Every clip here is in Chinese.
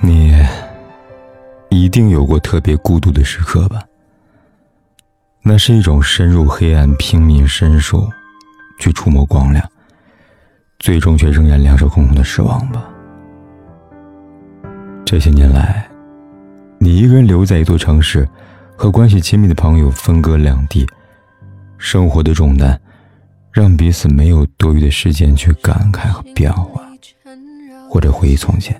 你一定有过特别孤独的时刻吧？那是一种深入黑暗、拼命伸手去触摸光亮，最终却仍然两手空空的失望吧。这些年来，你一个人留在一座城市，和关系亲密的朋友分隔两地，生活的重担让彼此没有多余的时间去感慨和变化，或者回忆从前。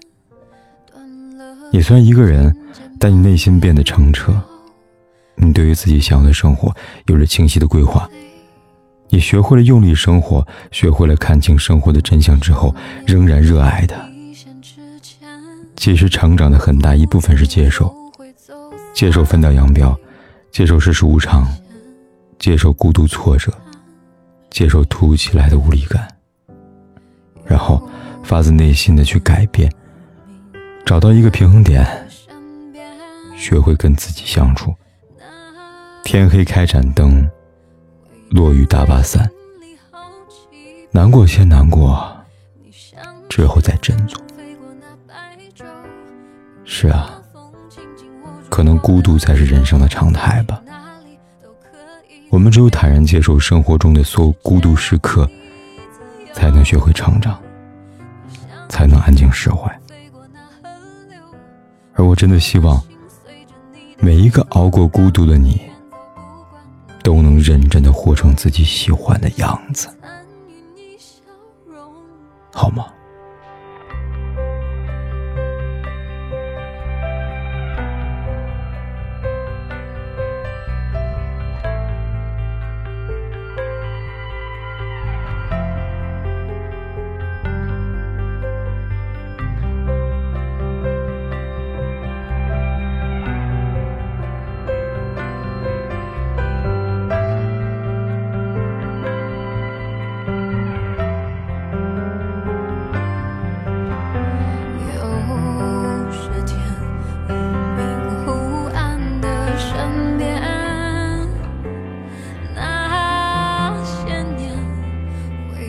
你虽然一个人，但你内心变得澄澈。你对于自己想要的生活有着清晰的规划，你学会了用力生活，学会了看清生活的真相之后，仍然热爱它。其实成长的很大一部分是接受，接受分道扬镳，接受世事无常，接受孤独挫折，接受突如其来的无力感，然后发自内心的去改变，找到一个平衡点，学会跟自己相处。天黑开盏灯，落雨打把伞。难过先难过，之后再振作。是啊，可能孤独才是人生的常态吧。我们只有坦然接受生活中的所有孤独时刻，才能学会成长，才能安静释怀。而我真的希望，每一个熬过孤独的你。都能认真的活成自己喜欢的样子，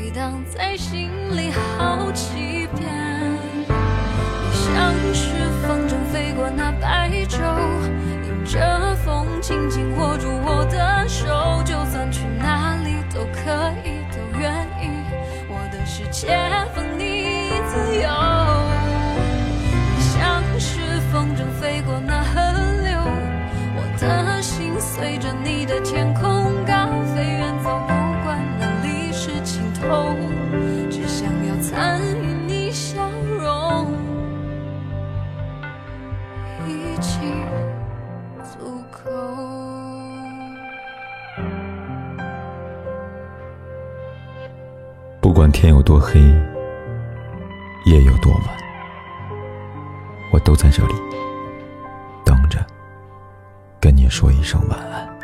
荡在心里好几遍，你像是风筝飞过那白昼，迎着风，紧紧握住我的手，就算去哪里都可以，都愿意。我的世界放你自由，你像是风筝飞过那河流，我的心随着你的天只想要参与你笑容。已经足够。不管天有多黑，夜有多晚，我都在这里等着，跟你说一声晚安。